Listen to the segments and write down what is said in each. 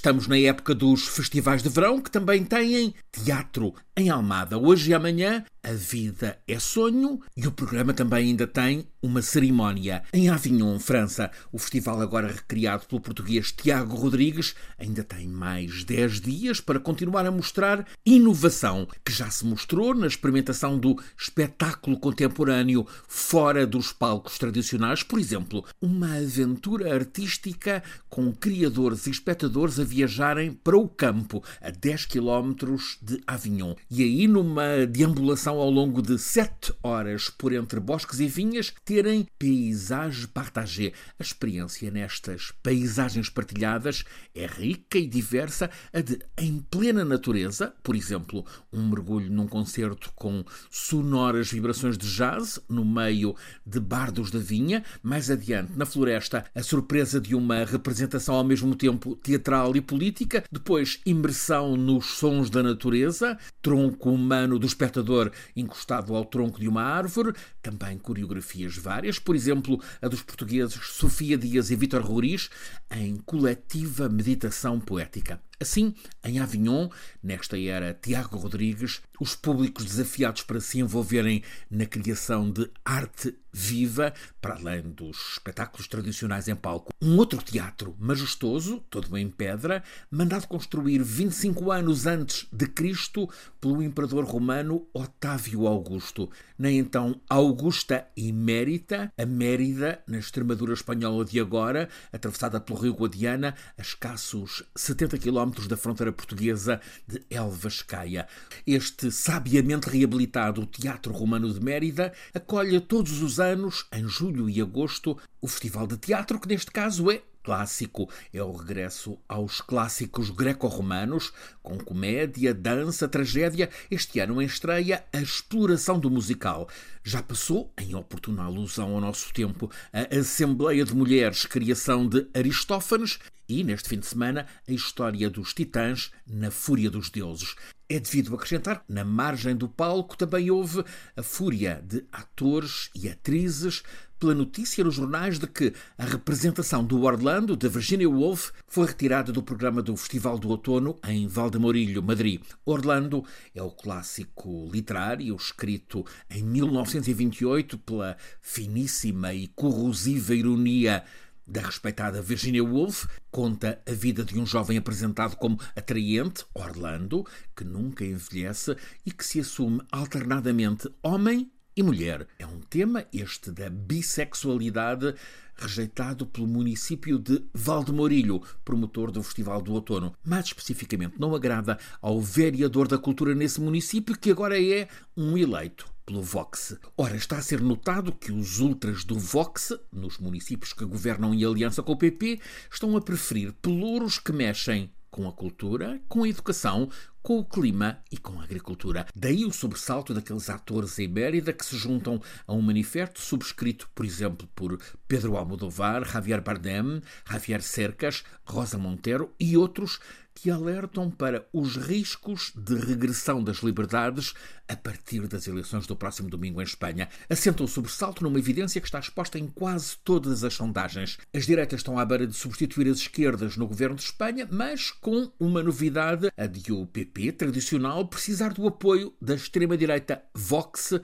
Estamos na época dos festivais de verão que também têm teatro em Almada. Hoje e amanhã, A Vida é Sonho e o programa também ainda tem uma cerimónia. Em Avignon, França, o festival agora recriado pelo português Tiago Rodrigues ainda tem mais 10 dias para continuar a mostrar inovação que já se mostrou na experimentação do espetáculo contemporâneo fora dos palcos tradicionais. Por exemplo, uma aventura artística com criadores e espectadores a viajarem para o campo, a 10 quilómetros de Avignon. E aí, numa deambulação ao longo de 7 horas por entre bosques e vinhas, terem paisagem partagée. A experiência nestas paisagens partilhadas é rica e diversa, a de, em plena natureza, por exemplo, um mergulho num concerto com sonoras vibrações de jazz no meio de bardos da vinha, mais adiante, na floresta, a surpresa de uma representação ao mesmo tempo teatral e política, depois imersão nos sons da natureza, tronco humano do espectador encostado ao tronco de uma árvore, também coreografias várias, por exemplo, a dos portugueses Sofia Dias e Vítor Roriz, em coletiva meditação poética. Assim, em Avignon, nesta era Tiago Rodrigues, os públicos desafiados para se envolverem na criação de arte viva, para além dos espetáculos tradicionais em palco. Um outro teatro majestoso, todo em pedra, mandado construir 25 anos antes de Cristo pelo imperador romano Otávio Augusto, na então Augusta Imérita, a Mérida, na Extremadura espanhola de agora, atravessada pelo rio Guadiana, a escassos 70 quilómetros da fronteira portuguesa de Elvas Caia. Este sabiamente reabilitado Teatro Romano de Mérida acolhe todos os anos, em julho e agosto, o Festival de Teatro, que neste caso é clássico. É o regresso aos clássicos greco-romanos, com comédia, dança, tragédia. Este ano em estreia a exploração do musical. Já passou, em oportuna alusão ao nosso tempo, a Assembleia de Mulheres, criação de Aristófanes, e, neste fim de semana, a história dos titãs na Fúria dos Deuses. É devido acrescentar que, na margem do palco, também houve a fúria de atores e atrizes pela notícia nos jornais de que a representação do Orlando, de Virginia Woolf, foi retirada do programa do Festival do Outono em Valdemorilho, Madrid. Orlando é o clássico literário escrito em 1928 pela finíssima e corrosiva ironia da respeitada Virginia Woolf, conta a vida de um jovem apresentado como atraente, Orlando, que nunca envelhece e que se assume alternadamente homem e mulher. É um tema, este da bissexualidade, rejeitado pelo município de Valdemorilho, promotor do Festival do Outono. Mais especificamente, não agrada ao vereador da cultura nesse município, que agora é um eleito pelo Vox. Ora, está a ser notado que os ultras do Vox, nos municípios que governam em aliança com o PP, estão a preferir pelouros que mexem com a cultura, com a educação, com o clima e com a agricultura. Daí o sobressalto daqueles atores em Mérida que se juntam a um manifesto subscrito, por exemplo, por Pedro Almodovar, Javier Bardem, Javier Cercas, Rosa Montero e outros que alertam para os riscos de regressão das liberdades a partir das eleições do próximo domingo em Espanha. Assentam o sobressalto numa evidência que está exposta em quase todas as sondagens. As direitas estão à beira de substituir as esquerdas no governo de Espanha, mas com uma novidade, a de o PP tradicional precisar do apoio da extrema-direita Vox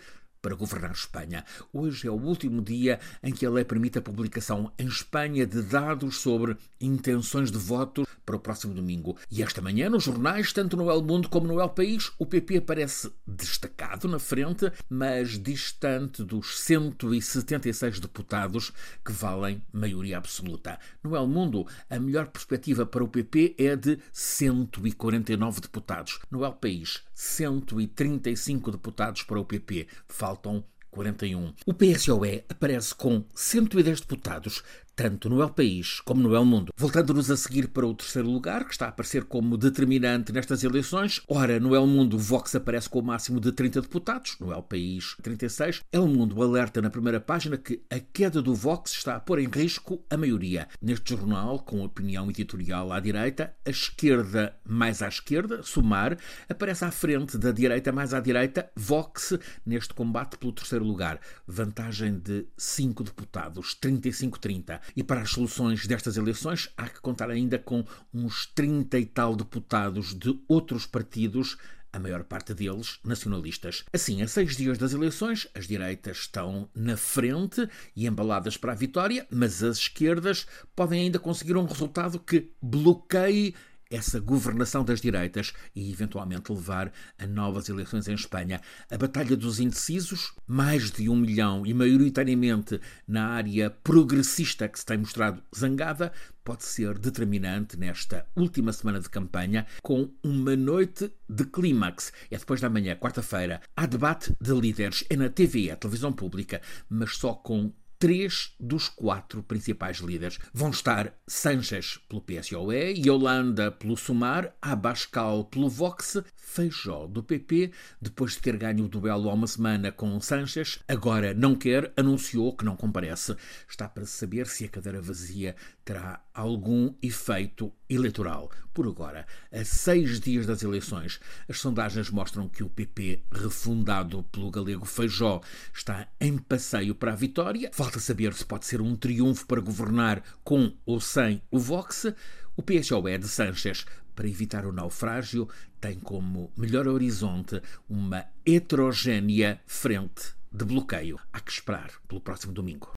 para governar Espanha. Hoje é o último dia em que a lei permite a publicação em Espanha de dados sobre intenções de voto para o próximo domingo. E esta manhã, nos jornais, tanto no El Mundo como no El País, o PP aparece destacado na frente, mas distante dos 176 deputados que valem maioria absoluta. No El Mundo, a melhor perspectiva para o PP é de 149 deputados. No El País, 135 deputados para o PP. Faltam 41. O PSOE aparece com 110 deputados, tanto no El País como no El Mundo. Voltando-nos a seguir para o terceiro lugar, que está a aparecer como determinante nestas eleições, ora, no El Mundo, Vox aparece com o máximo de 30 deputados, no El País, 36. El Mundo alerta na primeira página que a queda do Vox está a pôr em risco a maioria. Neste jornal, com opinião editorial à direita, a esquerda mais à esquerda, Sumar, aparece à frente da direita mais à direita, Vox, neste combate pelo terceiro lugar. Vantagem de 5 deputados, 35-30. E para as soluções destas eleições, há que contar ainda com uns 30 e tal deputados de outros partidos a maior parte deles nacionalistas. Assim, a seis dias das eleições, as direitas estão na frente e embaladas para a vitória, mas as esquerdas podem ainda conseguir um resultado que bloqueie essa governação das direitas e eventualmente levar a novas eleições em Espanha. A Batalha dos Indecisos, mais de um milhão e maioritariamente na área progressista que se tem mostrado zangada, pode ser determinante nesta última semana de campanha com uma noite de clímax. É depois da manhã, quarta-feira, há debate de líderes. É na TV, a televisão pública, mas só com três dos quatro principais líderes. Vão estar Sanchez pelo PSOE, Yolanda pelo Sumar, Abascal pelo Vox, Feijó do PP, depois de ter ganho o duelo há uma semana com Sanchez, agora não quer, anunciou que não comparece. Está para saber se a cadeira vazia terá algum efeito eleitoral. Por agora, a seis dias das eleições, as sondagens mostram que o PP, refundado pelo galego Feijó, está em passeio para a vitória. Falta saber se pode ser um triunfo para governar com ou sem o Vox. O PSOE de Sanchez, para evitar o naufrágio, tem como melhor horizonte uma heterogénea frente de bloqueio. Há que esperar pelo próximo domingo.